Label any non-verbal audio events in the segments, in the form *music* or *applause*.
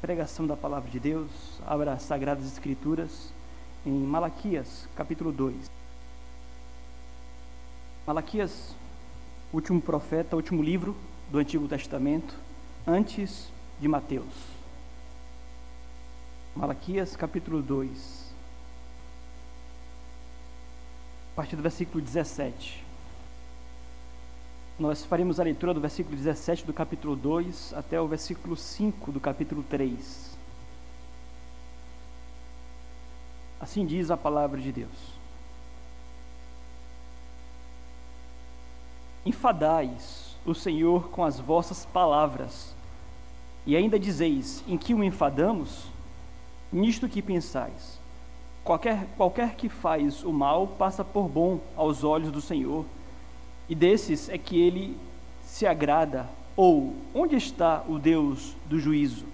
pregação da palavra de Deus, abra as Sagradas Escrituras em Malaquias, capítulo 2. Malaquias, último profeta, último livro do Antigo Testamento, antes de Mateus. Malaquias, capítulo 2, a partir do versículo 17. Nós faremos a leitura do versículo 17 do capítulo 2 até o versículo 5 do capítulo 3. Assim diz a palavra de Deus. Enfadais o Senhor com as vossas palavras, e ainda dizeis: em que o enfadamos? Nisto que pensais. Qualquer, qualquer que faz o mal passa por bom aos olhos do Senhor e desses é que ele se agrada. Ou, onde está o Deus do juízo?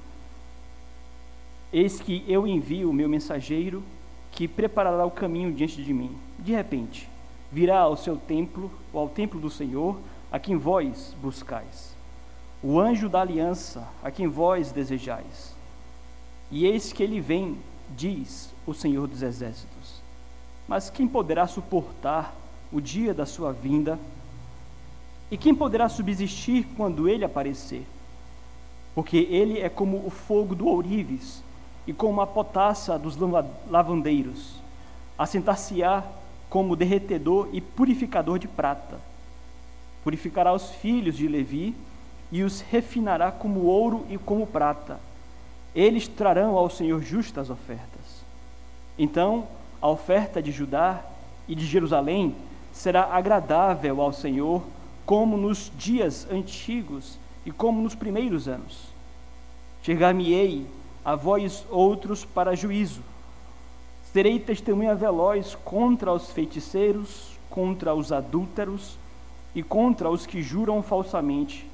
Eis que eu envio o meu mensageiro, que preparará o caminho diante de mim. De repente, virá ao seu templo, ou ao templo do Senhor, a quem vós buscais. O anjo da aliança, a quem vós desejais. E eis que ele vem, diz o Senhor dos exércitos. Mas quem poderá suportar o dia da sua vinda? E quem poderá subsistir quando ele aparecer? Porque ele é como o fogo do ourives e como a potassa dos lavandeiros. Assentar-se-á como derretedor e purificador de prata. Purificará os filhos de Levi e os refinará como ouro e como prata. Eles trarão ao Senhor justas ofertas. Então, a oferta de Judá e de Jerusalém será agradável ao Senhor como nos dias antigos e como nos primeiros anos. Chegar-me-ei a vós outros para juízo. Serei testemunha veloz contra os feiticeiros, contra os adúlteros e contra os que juram falsamente,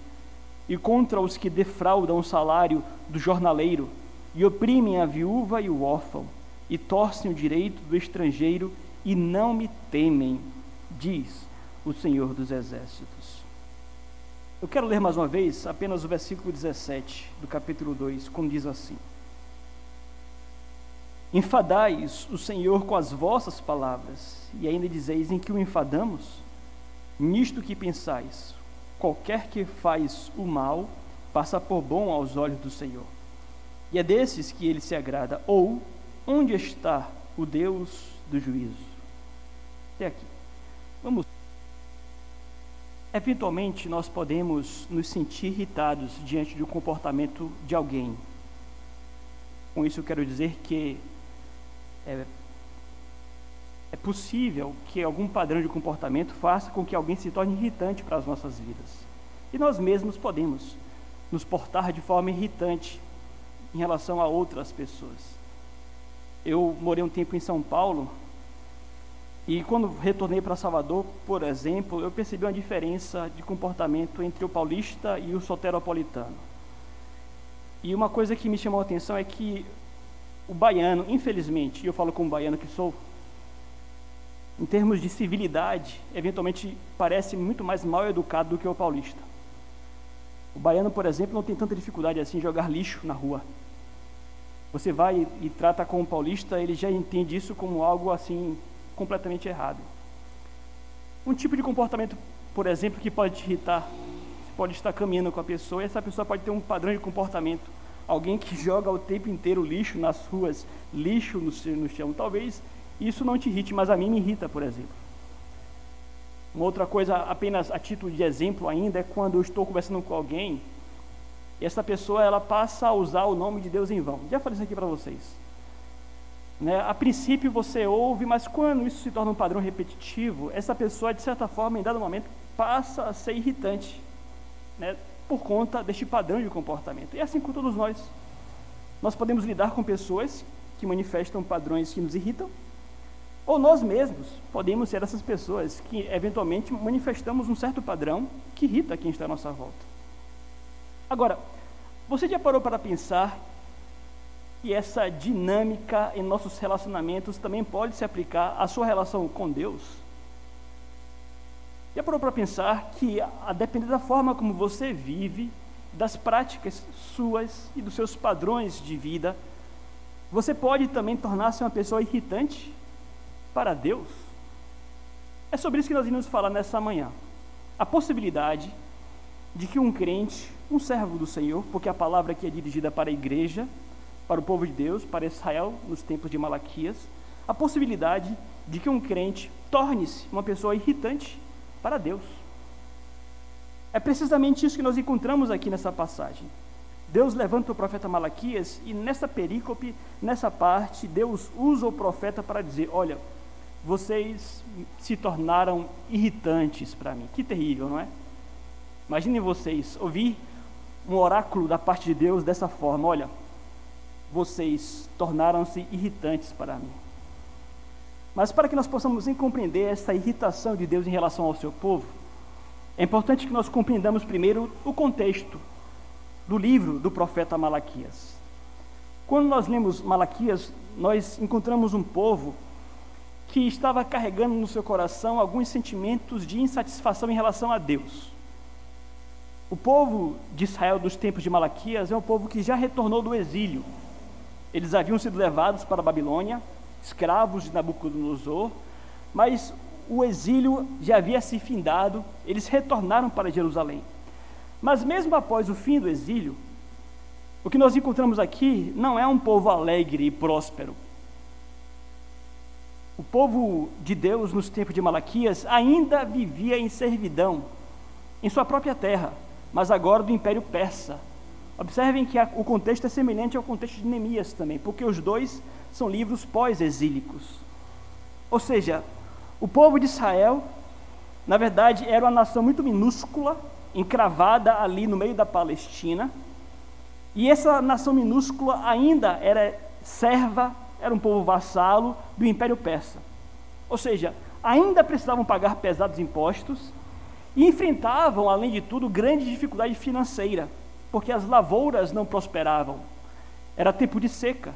e contra os que defraudam o salário do jornaleiro e oprimem a viúva e o órfão, e torcem o direito do estrangeiro e não me temem, diz o Senhor dos Exércitos. Eu quero ler mais uma vez apenas o versículo 17 do capítulo 2, como diz assim: Enfadais o Senhor com as vossas palavras, e ainda dizeis em que o enfadamos? Nisto que pensais, qualquer que faz o mal passa por bom aos olhos do Senhor. E é desses que ele se agrada. Ou, onde está o Deus do juízo? Até aqui. Vamos. Eventualmente, nós podemos nos sentir irritados diante do comportamento de alguém. Com isso, eu quero dizer que é, é possível que algum padrão de comportamento faça com que alguém se torne irritante para as nossas vidas. E nós mesmos podemos nos portar de forma irritante em relação a outras pessoas. Eu morei um tempo em São Paulo e quando retornei para Salvador, por exemplo, eu percebi uma diferença de comportamento entre o paulista e o soteropolitano. E uma coisa que me chamou a atenção é que o baiano, infelizmente, e eu falo como baiano que sou, em termos de civilidade, eventualmente parece muito mais mal educado do que o paulista. O baiano, por exemplo, não tem tanta dificuldade assim em jogar lixo na rua. Você vai e trata com o paulista, ele já entende isso como algo assim completamente errado. Um tipo de comportamento, por exemplo, que pode te irritar, você pode estar caminhando com a pessoa e essa pessoa pode ter um padrão de comportamento. Alguém que joga o tempo inteiro lixo nas ruas, lixo no, no chão. Talvez isso não te irrite, mas a mim me irrita, por exemplo. Uma outra coisa, apenas a título de exemplo ainda, é quando eu estou conversando com alguém e essa pessoa ela passa a usar o nome de Deus em vão. Já falei isso aqui para vocês. Né? A princípio você ouve, mas quando isso se torna um padrão repetitivo, essa pessoa, de certa forma, em dado momento, passa a ser irritante, né? por conta deste padrão de comportamento. E é assim com todos nós. Nós podemos lidar com pessoas que manifestam padrões que nos irritam, ou nós mesmos podemos ser essas pessoas que, eventualmente, manifestamos um certo padrão que irrita quem está à nossa volta. Agora, você já parou para pensar e essa dinâmica em nossos relacionamentos também pode se aplicar à sua relação com Deus. Já parou para pensar que, a depender da forma como você vive das práticas suas e dos seus padrões de vida, você pode também tornar-se uma pessoa irritante para Deus. É sobre isso que nós iremos falar nessa manhã. A possibilidade de que um crente, um servo do Senhor, porque a palavra aqui é dirigida para a igreja, para o povo de Deus, para Israel, nos tempos de Malaquias, a possibilidade de que um crente torne-se uma pessoa irritante para Deus. É precisamente isso que nós encontramos aqui nessa passagem. Deus levanta o profeta Malaquias e nessa perícope, nessa parte, Deus usa o profeta para dizer: Olha, vocês se tornaram irritantes para mim. Que terrível, não é? Imaginem vocês ouvir um oráculo da parte de Deus dessa forma: Olha, vocês tornaram-se irritantes para mim. Mas para que nós possamos compreender essa irritação de Deus em relação ao seu povo, é importante que nós compreendamos primeiro o contexto do livro do profeta Malaquias. Quando nós lemos Malaquias, nós encontramos um povo que estava carregando no seu coração alguns sentimentos de insatisfação em relação a Deus. O povo de Israel dos tempos de Malaquias é um povo que já retornou do exílio. Eles haviam sido levados para a Babilônia, escravos de Nabucodonosor, mas o exílio já havia se findado, eles retornaram para Jerusalém. Mas mesmo após o fim do exílio, o que nós encontramos aqui não é um povo alegre e próspero. O povo de Deus nos tempos de Malaquias ainda vivia em servidão em sua própria terra, mas agora do Império Persa. Observem que o contexto é semelhante ao contexto de Neemias também, porque os dois são livros pós-exílicos. Ou seja, o povo de Israel, na verdade, era uma nação muito minúscula, encravada ali no meio da Palestina, e essa nação minúscula ainda era serva, era um povo vassalo do Império Persa. Ou seja, ainda precisavam pagar pesados impostos e enfrentavam, além de tudo, grande dificuldade financeira, porque as lavouras não prosperavam. Era tempo de seca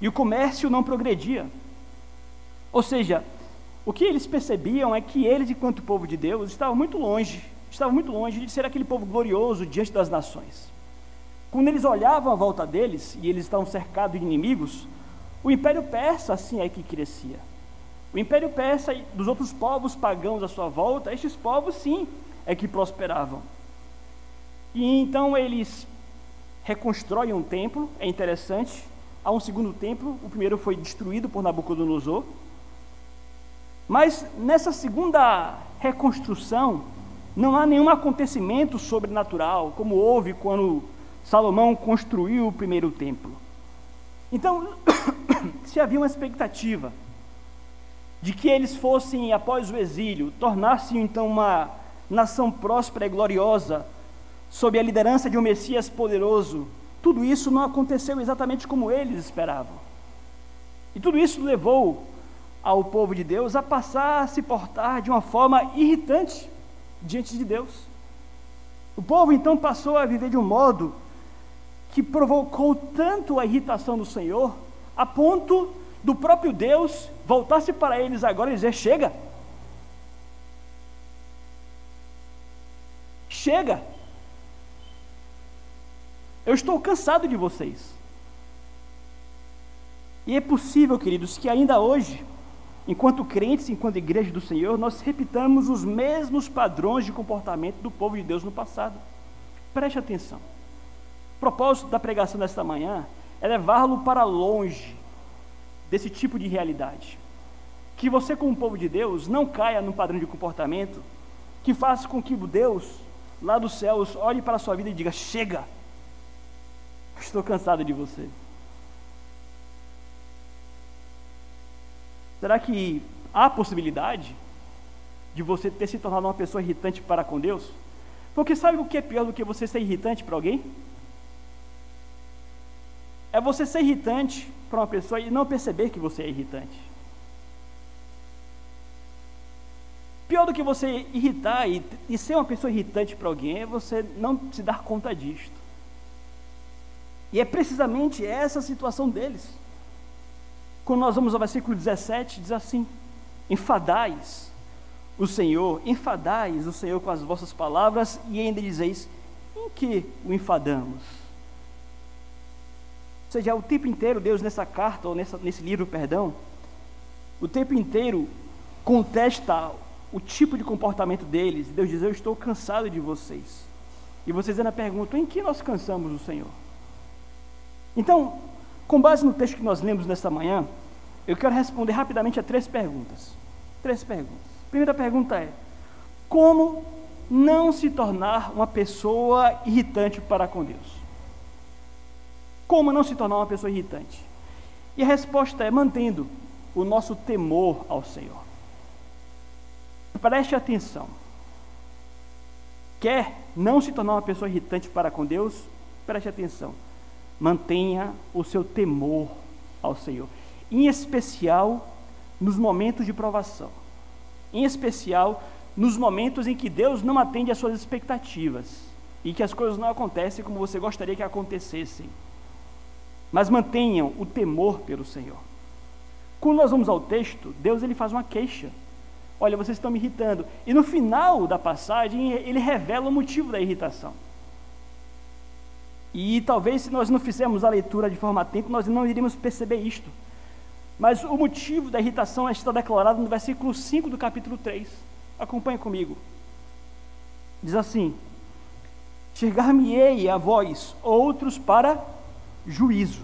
e o comércio não progredia. Ou seja, o que eles percebiam é que eles, enquanto povo de Deus, estavam muito longe, estavam muito longe de ser aquele povo glorioso diante das nações. Quando eles olhavam à volta deles, e eles estavam cercados de inimigos, o Império Persa assim é que crescia. O Império Persa e dos outros povos pagãos à sua volta, estes povos sim é que prosperavam. E então eles reconstroem um templo, é interessante, há um segundo templo, o primeiro foi destruído por Nabucodonosor. Mas nessa segunda reconstrução, não há nenhum acontecimento sobrenatural, como houve quando Salomão construiu o primeiro templo. Então, *coughs* se havia uma expectativa de que eles fossem, após o exílio, tornar-se então uma nação próspera e gloriosa, sob a liderança de um Messias poderoso, tudo isso não aconteceu exatamente como eles esperavam. E tudo isso levou ao povo de Deus a passar a se portar de uma forma irritante diante de Deus. O povo então passou a viver de um modo que provocou tanto a irritação do Senhor, a ponto do próprio Deus voltar-se para eles agora e dizer: chega. Chega. Eu estou cansado de vocês. E é possível, queridos, que ainda hoje, enquanto crentes, enquanto igreja do Senhor, nós repitamos os mesmos padrões de comportamento do povo de Deus no passado. Preste atenção. O propósito da pregação desta manhã é levá-lo para longe desse tipo de realidade. Que você, como povo de Deus, não caia num padrão de comportamento que faça com que Deus, lá dos céus, olhe para a sua vida e diga: chega Estou cansado de você. Será que há possibilidade de você ter se tornado uma pessoa irritante para com Deus? Porque sabe o que é pior do que você ser irritante para alguém? É você ser irritante para uma pessoa e não perceber que você é irritante. Pior do que você irritar e, e ser uma pessoa irritante para alguém é você não se dar conta disto. E é precisamente essa a situação deles. Quando nós vamos ao versículo 17, diz assim: Enfadais o Senhor, enfadais o Senhor com as vossas palavras, e ainda dizeis: Em que o enfadamos? Ou seja, o tempo inteiro, Deus nessa carta, ou nessa, nesse livro, perdão, o tempo inteiro contesta o tipo de comportamento deles. Deus diz: Eu estou cansado de vocês. E vocês ainda perguntam: Em que nós cansamos o Senhor? Então, com base no texto que nós lemos nesta manhã, eu quero responder rapidamente a três perguntas. Três perguntas. Primeira pergunta é: Como não se tornar uma pessoa irritante para com Deus? Como não se tornar uma pessoa irritante? E a resposta é mantendo o nosso temor ao Senhor. Preste atenção. Quer não se tornar uma pessoa irritante para com Deus? Preste atenção. Mantenha o seu temor ao Senhor, em especial nos momentos de provação. Em especial nos momentos em que Deus não atende às suas expectativas e que as coisas não acontecem como você gostaria que acontecessem. Mas mantenham o temor pelo Senhor. Quando nós vamos ao texto, Deus ele faz uma queixa. Olha, vocês estão me irritando. E no final da passagem, ele revela o motivo da irritação. E talvez se nós não fizermos a leitura de forma atenta, nós não iríamos perceber isto. Mas o motivo da irritação está declarado no versículo 5 do capítulo 3. Acompanhe comigo. Diz assim: Chegar-me-ei a vós, outros para juízo.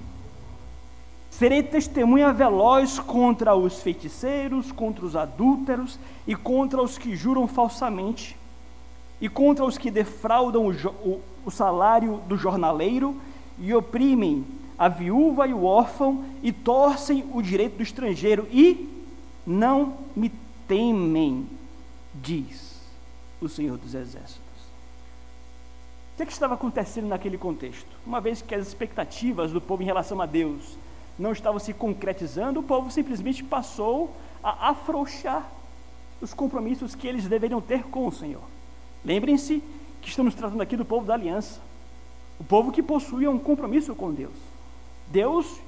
Serei testemunha veloz contra os feiticeiros, contra os adúlteros e contra os que juram falsamente, e contra os que defraudam o, o, salário do jornaleiro e oprimem a viúva e o órfão e torcem o direito do estrangeiro e não me temem diz o Senhor dos Exércitos. O que, é que estava acontecendo naquele contexto? Uma vez que as expectativas do povo em relação a Deus não estavam se concretizando, o povo simplesmente passou a afrouxar os compromissos que eles deveriam ter com o Senhor. Lembrem-se que estamos tratando aqui do povo da aliança, o povo que possuía um compromisso com Deus. Deus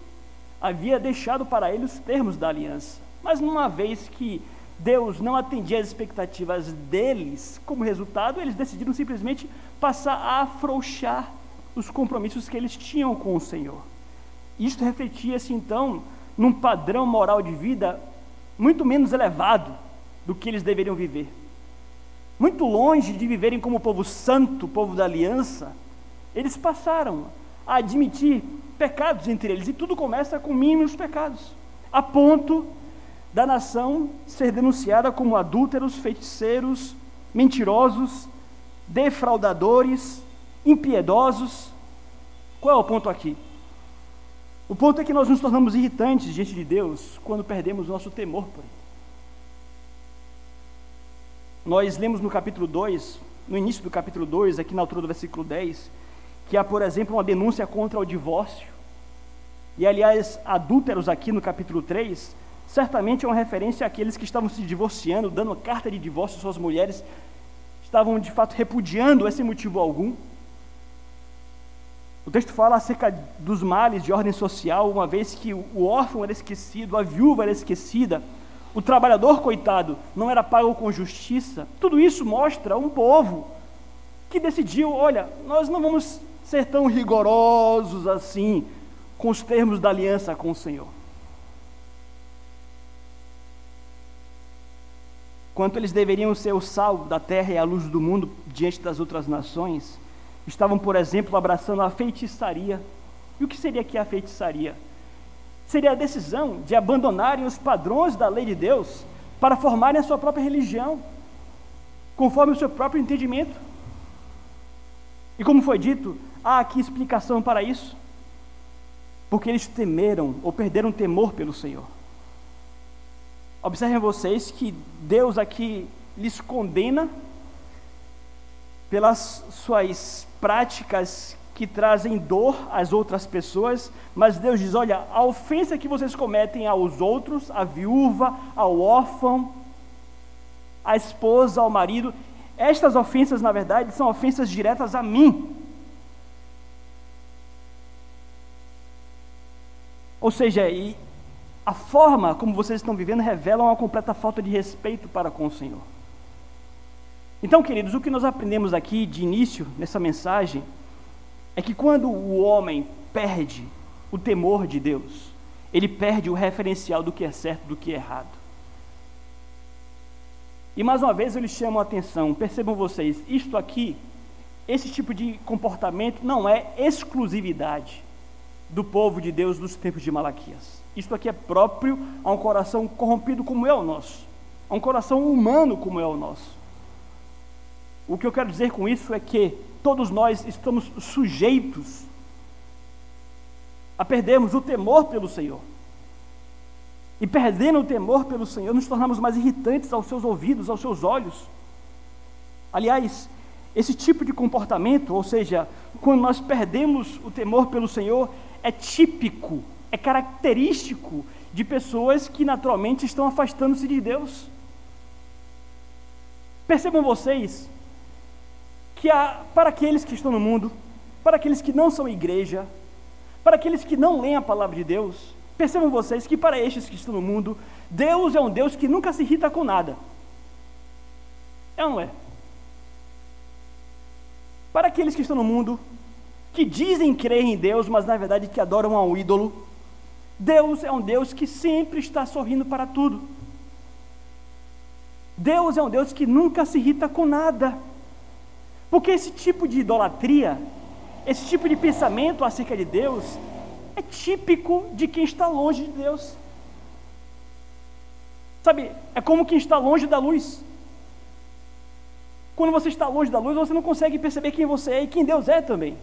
havia deixado para eles os termos da aliança, mas numa vez que Deus não atendia às expectativas deles, como resultado, eles decidiram simplesmente passar a afrouxar os compromissos que eles tinham com o Senhor. Isto refletia-se então num padrão moral de vida muito menos elevado do que eles deveriam viver. Muito longe de viverem como povo santo, povo da aliança, eles passaram a admitir pecados entre eles, e tudo começa com mínimos pecados, a ponto da nação ser denunciada como adúlteros, feiticeiros, mentirosos, defraudadores, impiedosos. Qual é o ponto aqui? O ponto é que nós nos tornamos irritantes diante de Deus quando perdemos nosso temor por Ele. Nós lemos no capítulo 2, no início do capítulo 2, aqui na altura do versículo 10, que há, por exemplo, uma denúncia contra o divórcio. E, aliás, adúlteros aqui no capítulo 3 certamente é uma referência àqueles que estavam se divorciando, dando carta de divórcio às suas mulheres, estavam de fato repudiando esse motivo algum. O texto fala acerca dos males de ordem social, uma vez que o órfão era esquecido, a viúva era esquecida, o trabalhador, coitado, não era pago com justiça. Tudo isso mostra um povo que decidiu: olha, nós não vamos ser tão rigorosos assim com os termos da aliança com o Senhor. quanto eles deveriam ser o sal da terra e a luz do mundo diante das outras nações, estavam, por exemplo, abraçando a feitiçaria. E o que seria que a feitiçaria? Seria a decisão de abandonarem os padrões da lei de Deus para formarem a sua própria religião, conforme o seu próprio entendimento. E como foi dito, há aqui explicação para isso. Porque eles temeram ou perderam temor pelo Senhor. Observem vocês que Deus aqui lhes condena pelas suas práticas que trazem dor às outras pessoas, mas Deus diz: olha, a ofensa que vocês cometem aos outros, à viúva, ao órfão, à esposa, ao marido, estas ofensas, na verdade, são ofensas diretas a mim. Ou seja, a forma como vocês estão vivendo revela uma completa falta de respeito para com o Senhor. Então, queridos, o que nós aprendemos aqui de início nessa mensagem é que quando o homem perde o temor de Deus, ele perde o referencial do que é certo do que é errado. E mais uma vez eu lhes chamo a atenção, percebam vocês, isto aqui, esse tipo de comportamento não é exclusividade do povo de Deus dos tempos de Malaquias. Isto aqui é próprio a um coração corrompido como é o nosso, a um coração humano como é o nosso. O que eu quero dizer com isso é que todos nós estamos sujeitos a perdermos o temor pelo Senhor. E perdendo o temor pelo Senhor, nos tornamos mais irritantes aos seus ouvidos, aos seus olhos. Aliás, esse tipo de comportamento, ou seja, quando nós perdemos o temor pelo Senhor, é típico, é característico de pessoas que naturalmente estão afastando-se de Deus. Percebam vocês que há, para aqueles que estão no mundo, para aqueles que não são igreja, para aqueles que não leem a palavra de Deus, percebam vocês que para estes que estão no mundo, Deus é um Deus que nunca se irrita com nada. É ou não é? Para aqueles que estão no mundo, que dizem crer em Deus, mas na verdade que adoram a um ídolo, Deus é um Deus que sempre está sorrindo para tudo. Deus é um Deus que nunca se irrita com nada. Porque esse tipo de idolatria esse tipo de pensamento acerca de Deus é típico de quem está longe de Deus. Sabe, é como quem está longe da luz. Quando você está longe da luz, você não consegue perceber quem você é e quem Deus é também.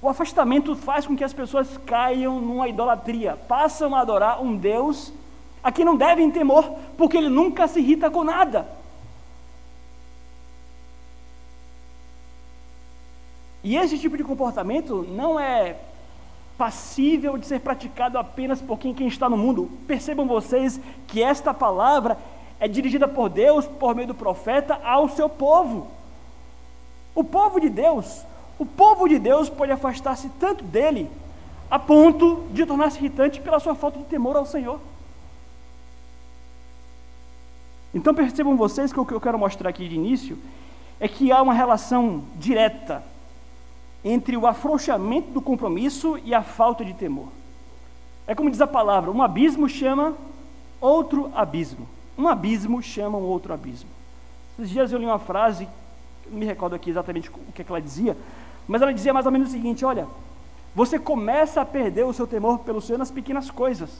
O afastamento faz com que as pessoas caiam numa idolatria, passam a adorar um Deus a quem não devem temor, porque ele nunca se irrita com nada. E esse tipo de comportamento não é passível de ser praticado apenas por quem, quem está no mundo. Percebam vocês que esta palavra é dirigida por Deus, por meio do profeta, ao seu povo. O povo de Deus, o povo de Deus pode afastar-se tanto dele, a ponto de tornar-se irritante pela sua falta de temor ao Senhor. Então percebam vocês que o que eu quero mostrar aqui de início é que há uma relação direta entre o afrouxamento do compromisso e a falta de temor. É como diz a palavra: um abismo chama outro abismo. Um abismo chama um outro abismo. Esses dias eu li uma frase, não me recordo aqui exatamente o que, é que ela dizia, mas ela dizia mais ou menos o seguinte: olha, você começa a perder o seu temor pelo Senhor nas pequenas coisas.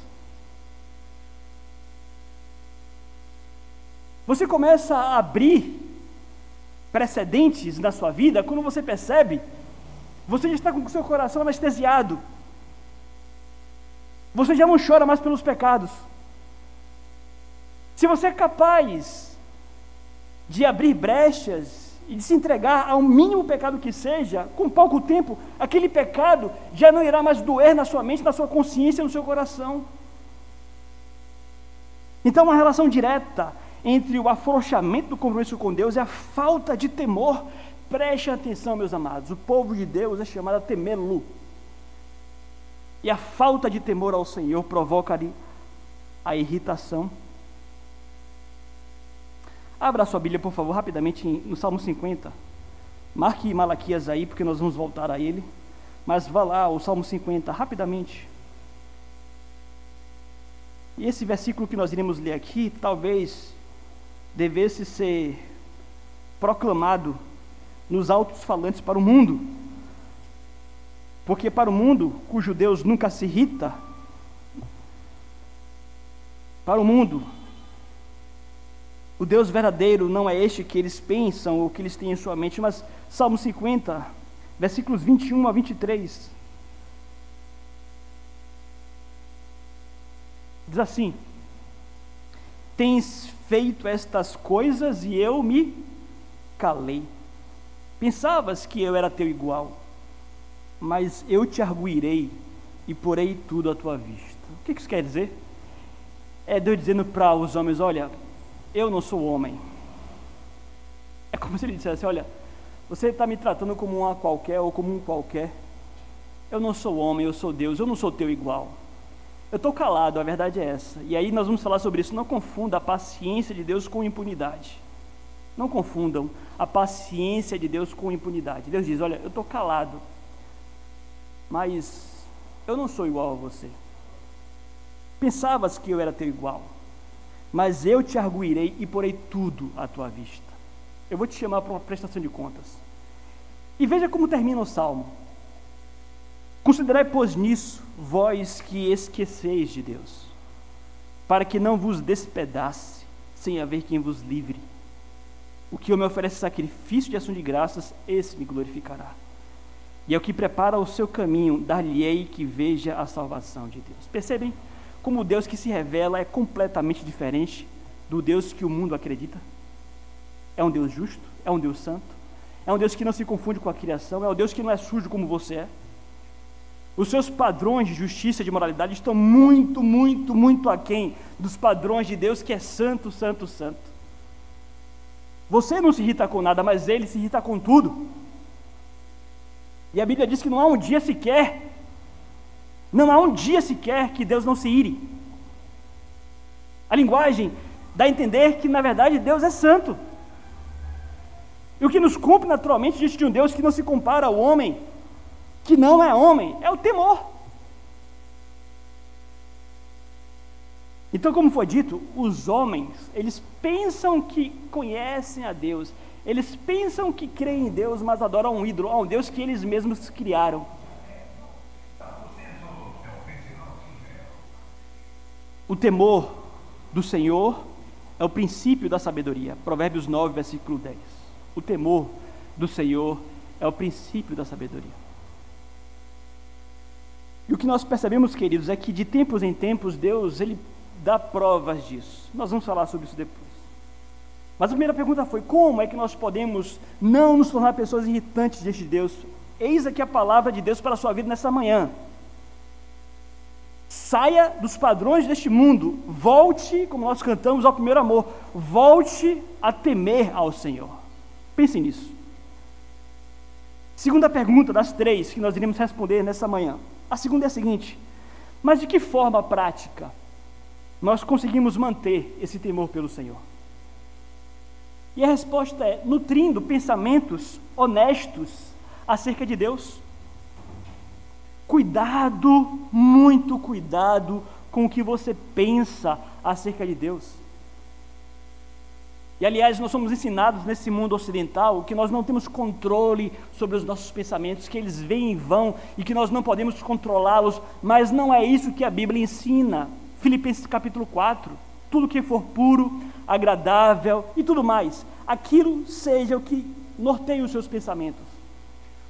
Você começa a abrir precedentes na sua vida quando você percebe você já está com o seu coração anestesiado. Você já não chora mais pelos pecados. Se você é capaz de abrir brechas e de se entregar ao mínimo pecado que seja, com pouco tempo, aquele pecado já não irá mais doer na sua mente, na sua consciência, no seu coração. Então, uma relação direta entre o afrouxamento do compromisso com Deus e a falta de temor Preste atenção, meus amados, o povo de Deus é chamado a temê-lo. E a falta de temor ao Senhor provoca-lhe a irritação. Abra sua Bíblia, por favor, rapidamente no Salmo 50. Marque Malaquias aí, porque nós vamos voltar a ele. Mas vá lá, o Salmo 50, rapidamente. E esse versículo que nós iremos ler aqui, talvez devesse ser proclamado nos altos falantes para o mundo. Porque para o mundo, cujo Deus nunca se irrita, para o mundo, o Deus verdadeiro não é este que eles pensam ou que eles têm em sua mente, mas Salmo 50, versículos 21 a 23. Diz assim: Tens feito estas coisas e eu me calei. Pensavas que eu era teu igual, mas eu te arguirei e porei tudo à tua vista. O que isso quer dizer? É Deus dizendo para os homens: Olha, eu não sou homem. É como *laughs* se ele dissesse: Olha, você está me tratando como uma qualquer ou como um qualquer. Eu não sou homem, eu sou Deus, eu não sou teu igual. Eu estou calado, a verdade é essa. E aí nós vamos falar sobre isso. Não confunda a paciência de Deus com impunidade. Não confundam a paciência de Deus com impunidade. Deus diz: Olha, eu estou calado, mas eu não sou igual a você. Pensavas que eu era teu igual, mas eu te arguirei e porei tudo à tua vista. Eu vou te chamar para uma prestação de contas. E veja como termina o salmo. Considerai, pois, nisso, vós que esqueceis de Deus, para que não vos despedace, sem haver quem vos livre. O que eu me oferece sacrifício de ação de graças, esse me glorificará. E é o que prepara o seu caminho, dar-lhe-ei que veja a salvação de Deus. Percebem como o Deus que se revela é completamente diferente do Deus que o mundo acredita? É um Deus justo, é um Deus santo, é um Deus que não se confunde com a criação, é um Deus que não é sujo como você é. Os seus padrões de justiça e de moralidade estão muito, muito, muito aquém dos padrões de Deus que é santo, santo, santo. Você não se irrita com nada, mas ele se irrita com tudo. E a Bíblia diz que não há um dia sequer, não há um dia sequer que Deus não se ire. A linguagem dá a entender que, na verdade, Deus é santo. E o que nos cumpre naturalmente diante de um Deus que não se compara ao homem, que não é homem, é o temor. Então, como foi dito, os homens, eles pensam que conhecem a Deus, eles pensam que creem em Deus, mas adoram um ídolo, um Deus que eles mesmos criaram. O temor do Senhor é o princípio da sabedoria. Provérbios 9, versículo 10. O temor do Senhor é o princípio da sabedoria. E o que nós percebemos, queridos, é que de tempos em tempos Deus ele dá provas disso. Nós vamos falar sobre isso depois. Mas a primeira pergunta foi: como é que nós podemos não nos tornar pessoas irritantes diante de Deus? Eis aqui a palavra de Deus para a sua vida nessa manhã. Saia dos padrões deste mundo, volte, como nós cantamos, ao primeiro amor, volte a temer ao Senhor. Pense nisso. Segunda pergunta das três que nós iremos responder nessa manhã. A segunda é a seguinte: mas de que forma prática nós conseguimos manter esse temor pelo Senhor? E a resposta é nutrindo pensamentos honestos acerca de Deus. Cuidado, muito cuidado com o que você pensa acerca de Deus. E aliás, nós somos ensinados nesse mundo ocidental que nós não temos controle sobre os nossos pensamentos, que eles vêm e vão e que nós não podemos controlá-los, mas não é isso que a Bíblia ensina. Filipenses capítulo 4: tudo que for puro, agradável e tudo mais, aquilo seja o que norteie os seus pensamentos.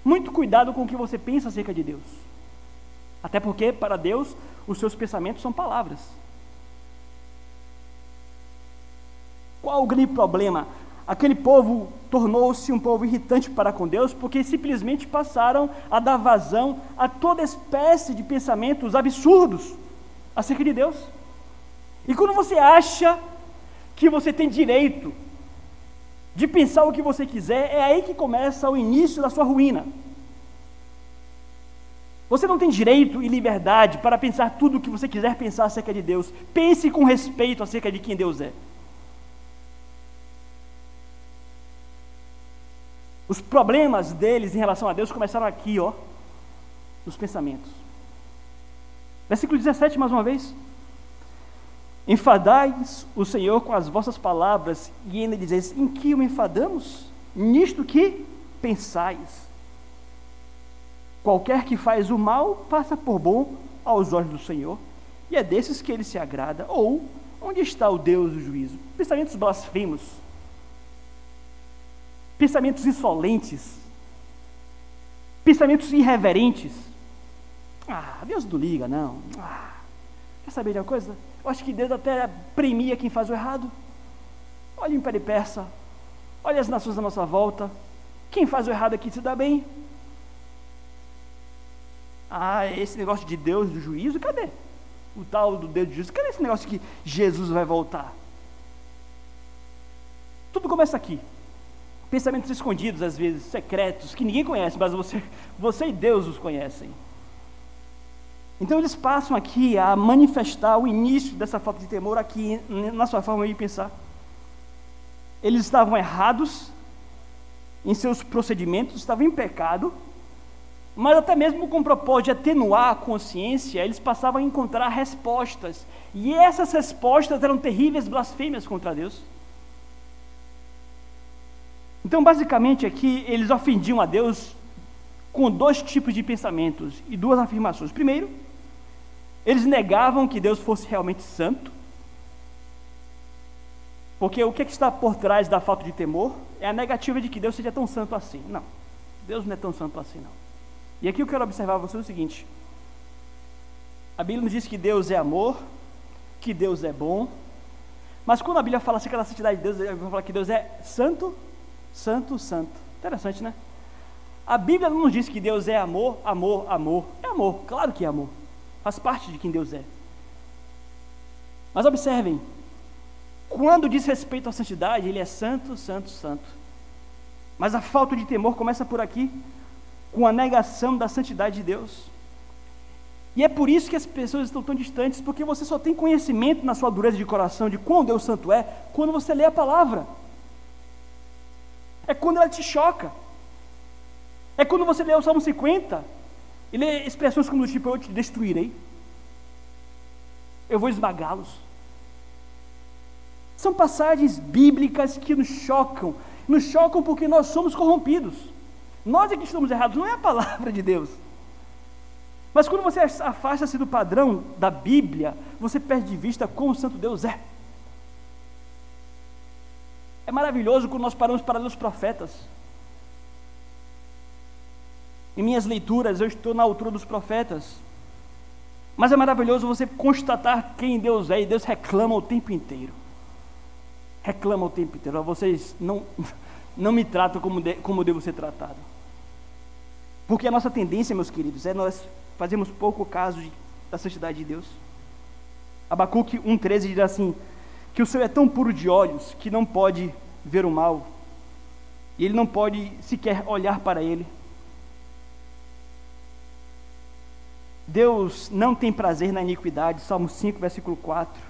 Muito cuidado com o que você pensa acerca de Deus. Até porque, para Deus, os seus pensamentos são palavras. Qual o grande problema? Aquele povo tornou-se um povo irritante para com Deus porque simplesmente passaram a dar vazão a toda espécie de pensamentos absurdos acerca de Deus. E quando você acha que você tem direito de pensar o que você quiser, é aí que começa o início da sua ruína. Você não tem direito e liberdade para pensar tudo o que você quiser pensar acerca de Deus. Pense com respeito acerca de quem Deus é. Os problemas deles em relação a Deus começaram aqui, ó, nos pensamentos. Versículo 17, mais uma vez. Enfadais o Senhor com as vossas palavras, e ainda dizeis: Em que o enfadamos? Nisto que pensais. Qualquer que faz o mal passa por bom aos olhos do Senhor, e é desses que ele se agrada. Ou, onde está o Deus do juízo? Pensamentos blasfemos pensamentos insolentes, pensamentos irreverentes. Ah, Deus não liga, não. Ah, quer saber de uma coisa? Eu acho que Deus até premia quem faz o errado. Olha o Império Persa, olha as nações à nossa volta. Quem faz o errado aqui se dá bem. Ah, esse negócio de Deus do juízo, cadê? O tal do Deus do juízo, cadê esse negócio que Jesus vai voltar? Tudo começa aqui. Pensamentos escondidos, às vezes, secretos, que ninguém conhece, mas você, *laughs* você e Deus os conhecem. Então eles passam aqui a manifestar o início dessa falta de temor aqui na sua forma de pensar. eles estavam errados em seus procedimentos, estavam em pecado, mas até mesmo com o propósito de atenuar a consciência, eles passavam a encontrar respostas. E essas respostas eram terríveis blasfêmias contra Deus. Então, basicamente, aqui eles ofendiam a Deus com dois tipos de pensamentos e duas afirmações. Primeiro, eles negavam que Deus fosse realmente santo, porque o que, é que está por trás da falta de temor é a negativa de que Deus seja tão santo assim. Não, Deus não é tão santo assim, não. E aqui eu quero observar você o seguinte: a Bíblia nos diz que Deus é amor, que Deus é bom, mas quando a Bíblia fala acerca da santidade de Deus, ela vai falar que Deus é santo, santo, santo. Interessante, né? A Bíblia não nos diz que Deus é amor, amor, amor. É amor, claro que é amor. Faz parte de quem Deus é. Mas observem, quando diz respeito à santidade, ele é santo, santo, santo. Mas a falta de temor começa por aqui, com a negação da santidade de Deus. E é por isso que as pessoas estão tão distantes, porque você só tem conhecimento na sua dureza de coração de quão Deus santo é, quando você lê a palavra. É quando ela te choca. É quando você lê o Salmo 50 e lê expressões como do tipo: Eu te destruirei, eu vou esmagá-los. São passagens bíblicas que nos chocam, nos chocam porque nós somos corrompidos. Nós é que estamos errados, não é a palavra de Deus. Mas quando você afasta-se do padrão da Bíblia, você perde de vista como o Santo Deus é. É maravilhoso quando nós paramos para ler os profetas. Em minhas leituras, eu estou na altura dos profetas. Mas é maravilhoso você constatar quem Deus é, e Deus reclama o tempo inteiro. Reclama o tempo inteiro. Vocês não, *laughs* não me tratam como, de, como devo ser tratado. Porque a nossa tendência, meus queridos, é nós fazemos pouco caso de, da santidade de Deus. Abacuque 1,13 diz assim: que o Senhor é tão puro de olhos que não pode ver o mal, e ele não pode sequer olhar para ele. Deus não tem prazer na iniquidade, Salmo 5, versículo 4.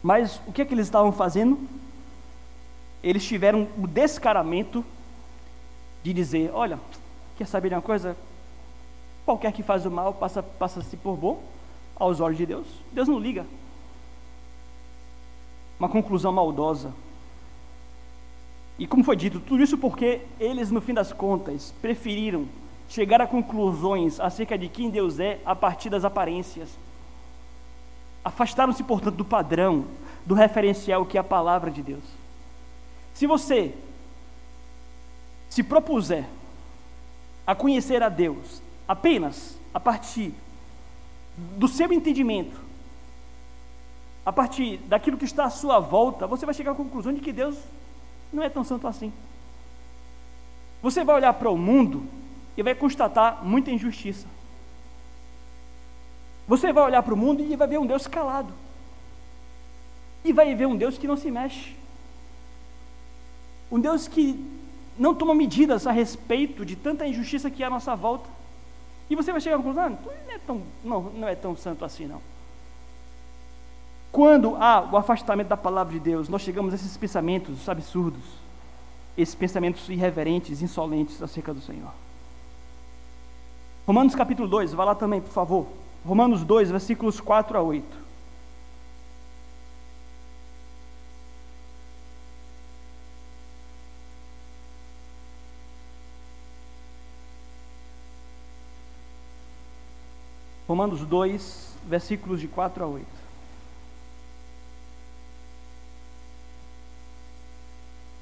Mas o que é que eles estavam fazendo? Eles tiveram o descaramento de dizer: Olha, quer saber de uma coisa? Qualquer que faz o mal passa-se passa por bom aos olhos de Deus. Deus não liga. Uma conclusão maldosa. E como foi dito, tudo isso porque eles, no fim das contas, preferiram chegar a conclusões acerca de quem Deus é a partir das aparências. Afastaram-se, portanto, do padrão, do referencial que é a palavra de Deus. Se você se propuser a conhecer a Deus apenas a partir do seu entendimento, a partir daquilo que está à sua volta, você vai chegar à conclusão de que Deus não é tão santo assim. Você vai olhar para o mundo e vai constatar muita injustiça. Você vai olhar para o mundo e vai ver um Deus calado. E vai ver um Deus que não se mexe. Um Deus que não toma medidas a respeito de tanta injustiça que há à nossa volta. E você vai chegar à conclusão, ah, não é tão, não, não é tão santo assim não. Quando há o afastamento da palavra de Deus, nós chegamos a esses pensamentos absurdos, esses pensamentos irreverentes, insolentes acerca do Senhor. Romanos capítulo 2, vá lá também, por favor. Romanos 2, versículos 4 a 8. Romanos 2, versículos de 4 a 8.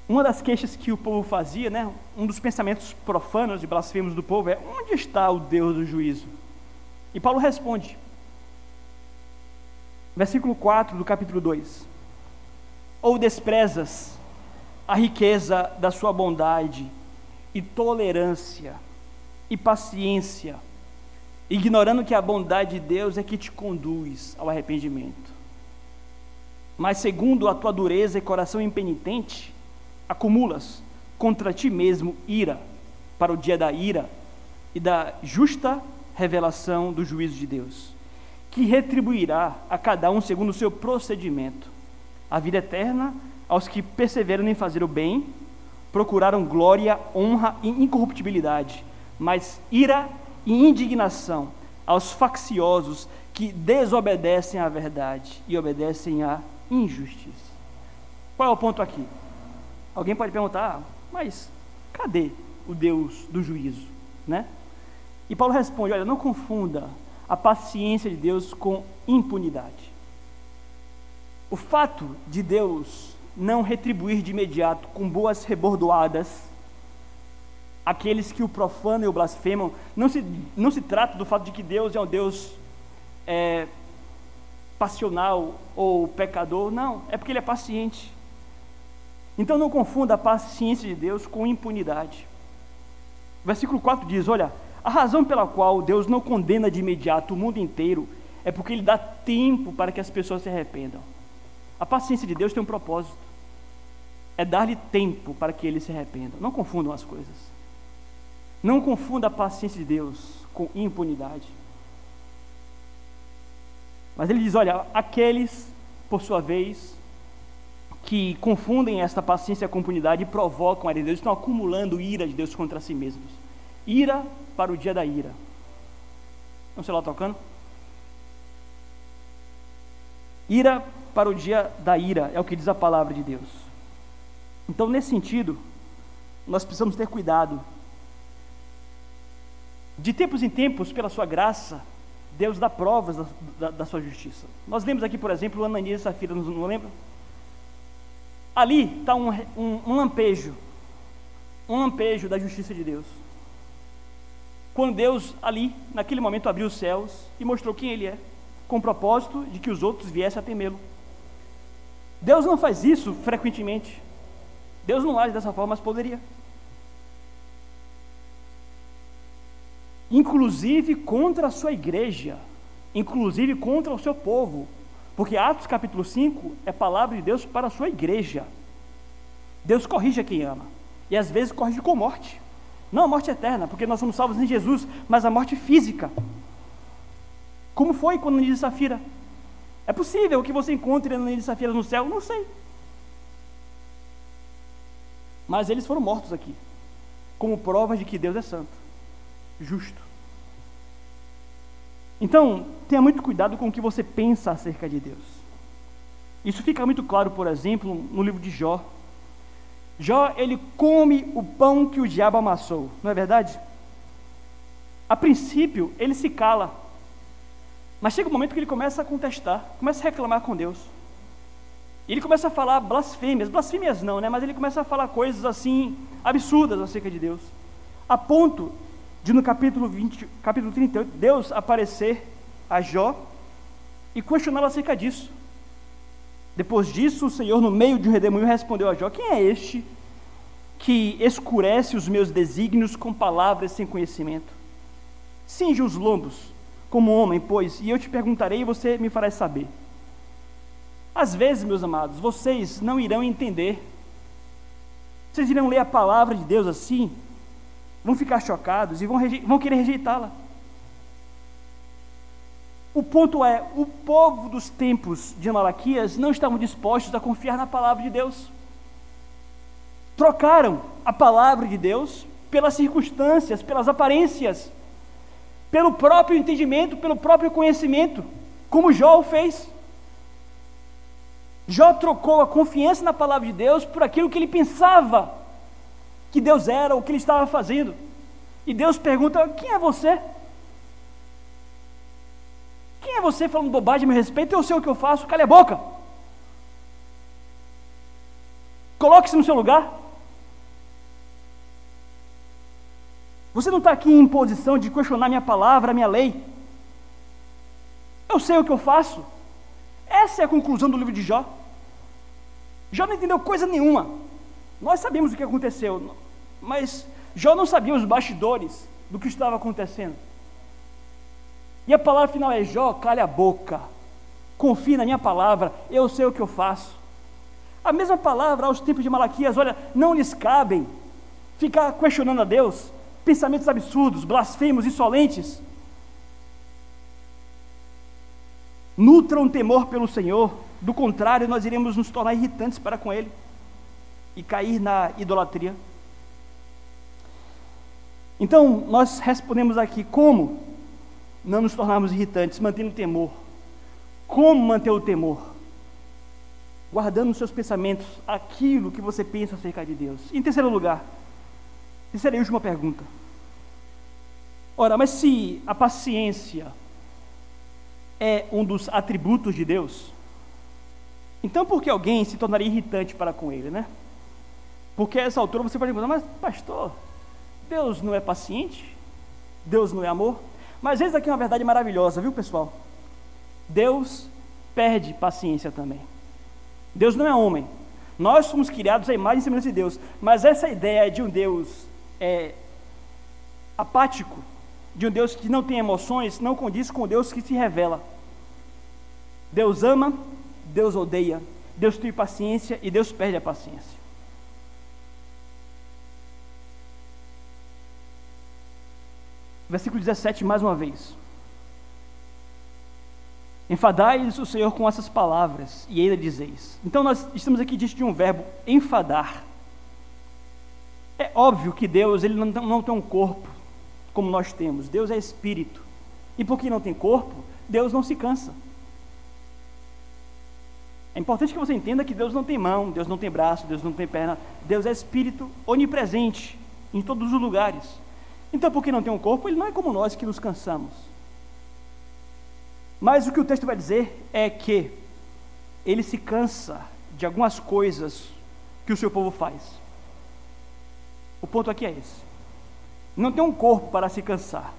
Uma das queixas que o povo fazia, né, um dos pensamentos profanos e blasfemos do povo é: onde está o Deus do juízo? E Paulo responde, versículo 4 do capítulo 2: Ou desprezas a riqueza da sua bondade e tolerância e paciência, ignorando que a bondade de Deus é que te conduz ao arrependimento. Mas segundo a tua dureza e coração impenitente, acumulas contra ti mesmo ira para o dia da ira e da justa revelação do juízo de Deus, que retribuirá a cada um segundo o seu procedimento, a vida eterna aos que perseveram em fazer o bem, procuraram glória, honra e incorruptibilidade, mas ira e indignação aos facciosos que desobedecem à verdade e obedecem à injustiça. Qual é o ponto aqui? Alguém pode perguntar, mas cadê o Deus do juízo, né? E Paulo responde: olha, não confunda a paciência de Deus com impunidade. O fato de Deus não retribuir de imediato com boas rebordoadas aqueles que o profanam e o blasfemam, não se, não se trata do fato de que Deus é um Deus é, passional ou pecador, não, é porque Ele é paciente. Então não confunda a paciência de Deus com impunidade. O versículo 4 diz: Olha, a razão pela qual Deus não condena de imediato o mundo inteiro é porque Ele dá tempo para que as pessoas se arrependam. A paciência de Deus tem um propósito: é dar-lhe tempo para que eles se arrependam. Não confundam as coisas. Não confunda a paciência de Deus com impunidade. Mas ele diz: olha, aqueles, por sua vez, que confundem esta paciência com impunidade e provocam a ira de Deus, estão acumulando ira de Deus contra si mesmos. Ira para o dia da ira. Não sei lá tocando? Ira para o dia da ira, é o que diz a palavra de Deus. Então, nesse sentido, nós precisamos ter cuidado. De tempos em tempos, pela sua graça, Deus dá provas da, da, da sua justiça. Nós lemos aqui, por exemplo, Ananias e Safira, não lembra? Ali está um, um, um lampejo, um lampejo da justiça de Deus. Quando Deus, ali, naquele momento, abriu os céus e mostrou quem Ele é, com o propósito de que os outros viessem a temê-lo. Deus não faz isso frequentemente. Deus não age dessa forma, mas poderia. Inclusive contra a sua igreja, inclusive contra o seu povo. Porque Atos capítulo 5 é palavra de Deus para a sua igreja. Deus corrige a quem ama. E às vezes corrige com morte. Não a morte eterna, porque nós somos salvos em Jesus, mas a morte física. Como foi quando Ananias e Safira? É possível que você encontre Ananias e Safira no céu? Não sei. Mas eles foram mortos aqui, como prova de que Deus é santo, justo. Então, tenha muito cuidado com o que você pensa acerca de Deus. Isso fica muito claro, por exemplo, no livro de Jó. Jó, ele come o pão que o diabo amassou, não é verdade? A princípio, ele se cala. Mas chega um momento que ele começa a contestar, começa a reclamar com Deus. E ele começa a falar blasfêmias, blasfêmias não, né? Mas ele começa a falar coisas assim absurdas acerca de Deus. A ponto de no capítulo 20, capítulo 38, Deus aparecer a Jó e questioná-lo acerca disso. Depois disso, o Senhor, no meio de um redemoinho, respondeu a Jó: Quem é este que escurece os meus desígnios com palavras sem conhecimento? Cinge os lombos como homem, pois, e eu te perguntarei e você me fará saber. Às vezes, meus amados, vocês não irão entender. Vocês irão ler a palavra de Deus assim, vão ficar chocados e vão, vão querer rejeitá-la. O ponto é: o povo dos tempos de Malaquias não estavam dispostos a confiar na palavra de Deus. Trocaram a palavra de Deus pelas circunstâncias, pelas aparências, pelo próprio entendimento, pelo próprio conhecimento, como Jó o fez. Jó trocou a confiança na palavra de Deus por aquilo que ele pensava que Deus era, o que ele estava fazendo. E Deus pergunta: Quem é você? Quem é você falando bobagem a meu respeito? Eu sei o que eu faço, cale a boca. Coloque-se no seu lugar. Você não está aqui em posição de questionar minha palavra, minha lei. Eu sei o que eu faço. Essa é a conclusão do livro de Jó. Jó não entendeu coisa nenhuma. Nós sabemos o que aconteceu, mas Jó não sabia os bastidores do que estava acontecendo. E a palavra final é: Jó, calha a boca, confie na minha palavra, eu sei o que eu faço. A mesma palavra aos tempos de Malaquias, olha, não lhes cabem ficar questionando a Deus, pensamentos absurdos, blasfemos, insolentes. Nutram temor pelo Senhor Do contrário, nós iremos nos tornar irritantes para com Ele e cair na idolatria. Então, nós respondemos aqui como não nos tornarmos irritantes, mantendo o temor. Como manter o temor? Guardando nos seus pensamentos aquilo que você pensa acerca de Deus. Em terceiro lugar, terceira e última pergunta. Ora, mas se a paciência é um dos atributos de Deus, então por que alguém se tornaria irritante para com ele, né? Porque a essa altura você pode perguntar, mas pastor, Deus não é paciente? Deus não é amor? Mas eis aqui uma verdade maravilhosa, viu pessoal? Deus perde paciência também. Deus não é homem. Nós somos criados à imagem e semelhança de Deus. Mas essa ideia de um Deus é, apático, de um Deus que não tem emoções, não condiz com o Deus que se revela. Deus ama, Deus odeia, Deus tem paciência e Deus perde a paciência. Versículo 17, mais uma vez. Enfadai-lhes o Senhor com essas palavras, e ainda dizeis. Então nós estamos aqui diante de um verbo, enfadar. É óbvio que Deus ele não, não tem um corpo como nós temos. Deus é espírito. E porque não tem corpo, Deus não se cansa. É importante que você entenda que Deus não tem mão, Deus não tem braço, Deus não tem perna. Deus é espírito onipresente em todos os lugares. Então, porque não tem um corpo, ele não é como nós que nos cansamos. Mas o que o texto vai dizer é que ele se cansa de algumas coisas que o seu povo faz. O ponto aqui é esse. Não tem um corpo para se cansar,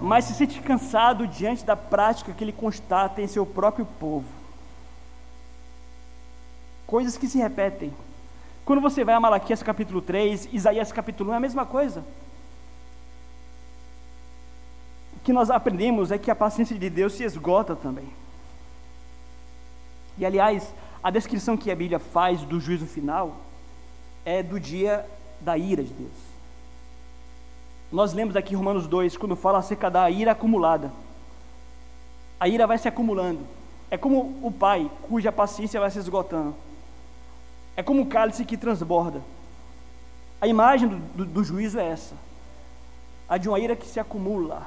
mas se sente cansado diante da prática que ele constata em seu próprio povo. Coisas que se repetem. Quando você vai a Malaquias capítulo 3, Isaías capítulo 1, é a mesma coisa que nós aprendemos é que a paciência de Deus se esgota também. E aliás, a descrição que a Bíblia faz do juízo final é do dia da ira de Deus. Nós lemos aqui Romanos 2, quando fala acerca da ira acumulada. A ira vai se acumulando. É como o pai, cuja paciência vai se esgotando. É como o cálice que transborda. A imagem do, do, do juízo é essa: a de uma ira que se acumula,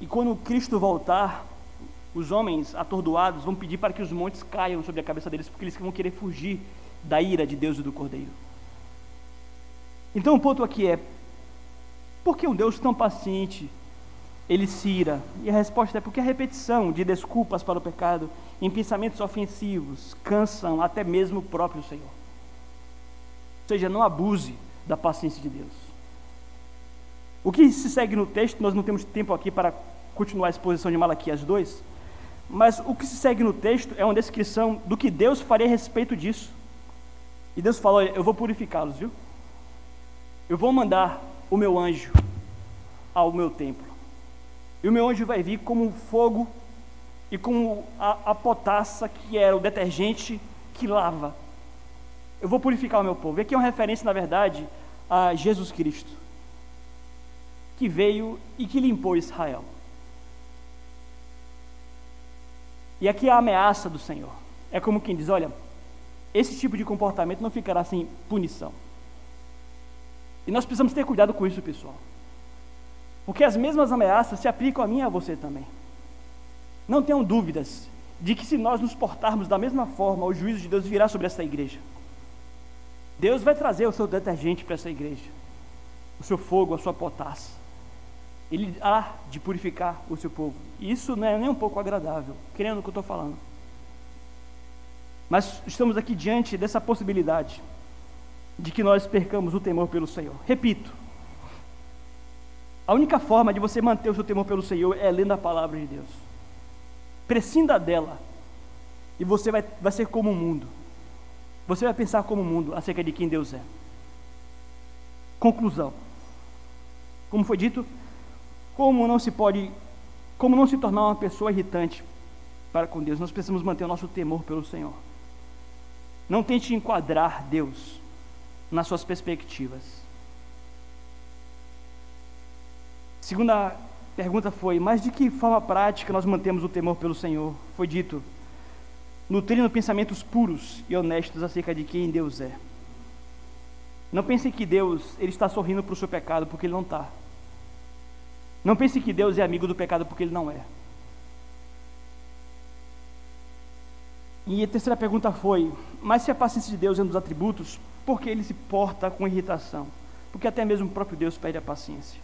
e quando Cristo voltar, os homens atordoados vão pedir para que os montes caiam sobre a cabeça deles, porque eles vão querer fugir da ira de Deus e do Cordeiro. Então o ponto aqui é: por que um Deus tão paciente ele se ira? E a resposta é porque a repetição de desculpas para o pecado em pensamentos ofensivos cansam até mesmo o próprio Senhor. Ou seja, não abuse da paciência de Deus. O que se segue no texto, nós não temos tempo aqui para continuar a exposição de Malaquias 2, mas o que se segue no texto é uma descrição do que Deus faria a respeito disso. E Deus fala: Olha, eu vou purificá-los, viu? Eu vou mandar o meu anjo ao meu templo. E o meu anjo vai vir como um fogo e como a, a potassa que era o detergente que lava. Eu vou purificar o meu povo. E aqui é uma referência, na verdade, a Jesus Cristo que veio e que limpou Israel. E aqui a ameaça do Senhor. É como quem diz: olha, esse tipo de comportamento não ficará sem punição. E nós precisamos ter cuidado com isso, pessoal. Porque as mesmas ameaças se aplicam a mim e a você também. Não tenham dúvidas de que se nós nos portarmos da mesma forma, o juízo de Deus virá sobre essa igreja. Deus vai trazer o seu detergente para essa igreja, o seu fogo, a sua potassa. Ele há de purificar o seu povo. E isso não é nem um pouco agradável, crendo o que eu estou falando. Mas estamos aqui diante dessa possibilidade de que nós percamos o temor pelo Senhor. Repito, a única forma de você manter o seu temor pelo Senhor é lendo a palavra de Deus. Prescinda dela, e você vai, vai ser como o mundo. Você vai pensar como o mundo acerca de quem Deus é. Conclusão. Como foi dito, como não se pode, como não se tornar uma pessoa irritante para com Deus? Nós precisamos manter o nosso temor pelo Senhor. Não tente enquadrar Deus nas suas perspectivas. Segunda pergunta foi: mas de que forma prática nós mantemos o temor pelo Senhor? Foi dito: nutrindo pensamentos puros e honestos acerca de quem Deus é. Não pense que Deus ele está sorrindo para o seu pecado, porque ele não está. Não pense que Deus é amigo do pecado, porque ele não é. E a terceira pergunta foi: mas se a paciência de Deus é um dos atributos, por que ele se porta com irritação? Porque até mesmo o próprio Deus perde a paciência.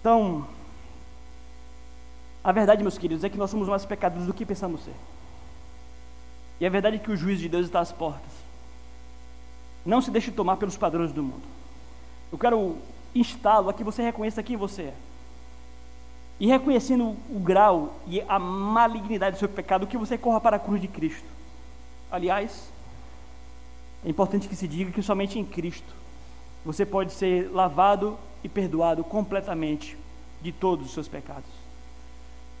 Então, a verdade, meus queridos, é que nós somos mais pecadores do que pensamos ser. E a verdade é que o juízo de Deus está às portas. Não se deixe tomar pelos padrões do mundo. Eu quero instá-lo a que você reconheça quem você é. E reconhecendo o grau e a malignidade do seu pecado, que você corra para a cruz de Cristo. Aliás, é importante que se diga que somente em Cristo você pode ser lavado e perdoado completamente de todos os seus pecados.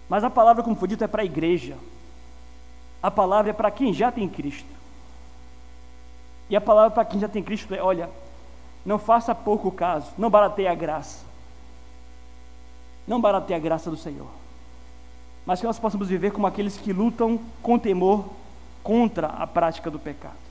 Mas a palavra, como foi dito, é para a igreja. A palavra é para quem já tem Cristo. E a palavra para quem já tem Cristo é: olha, não faça pouco caso, não barateie a graça. Não barateie a graça do Senhor. Mas que nós possamos viver como aqueles que lutam com temor contra a prática do pecado.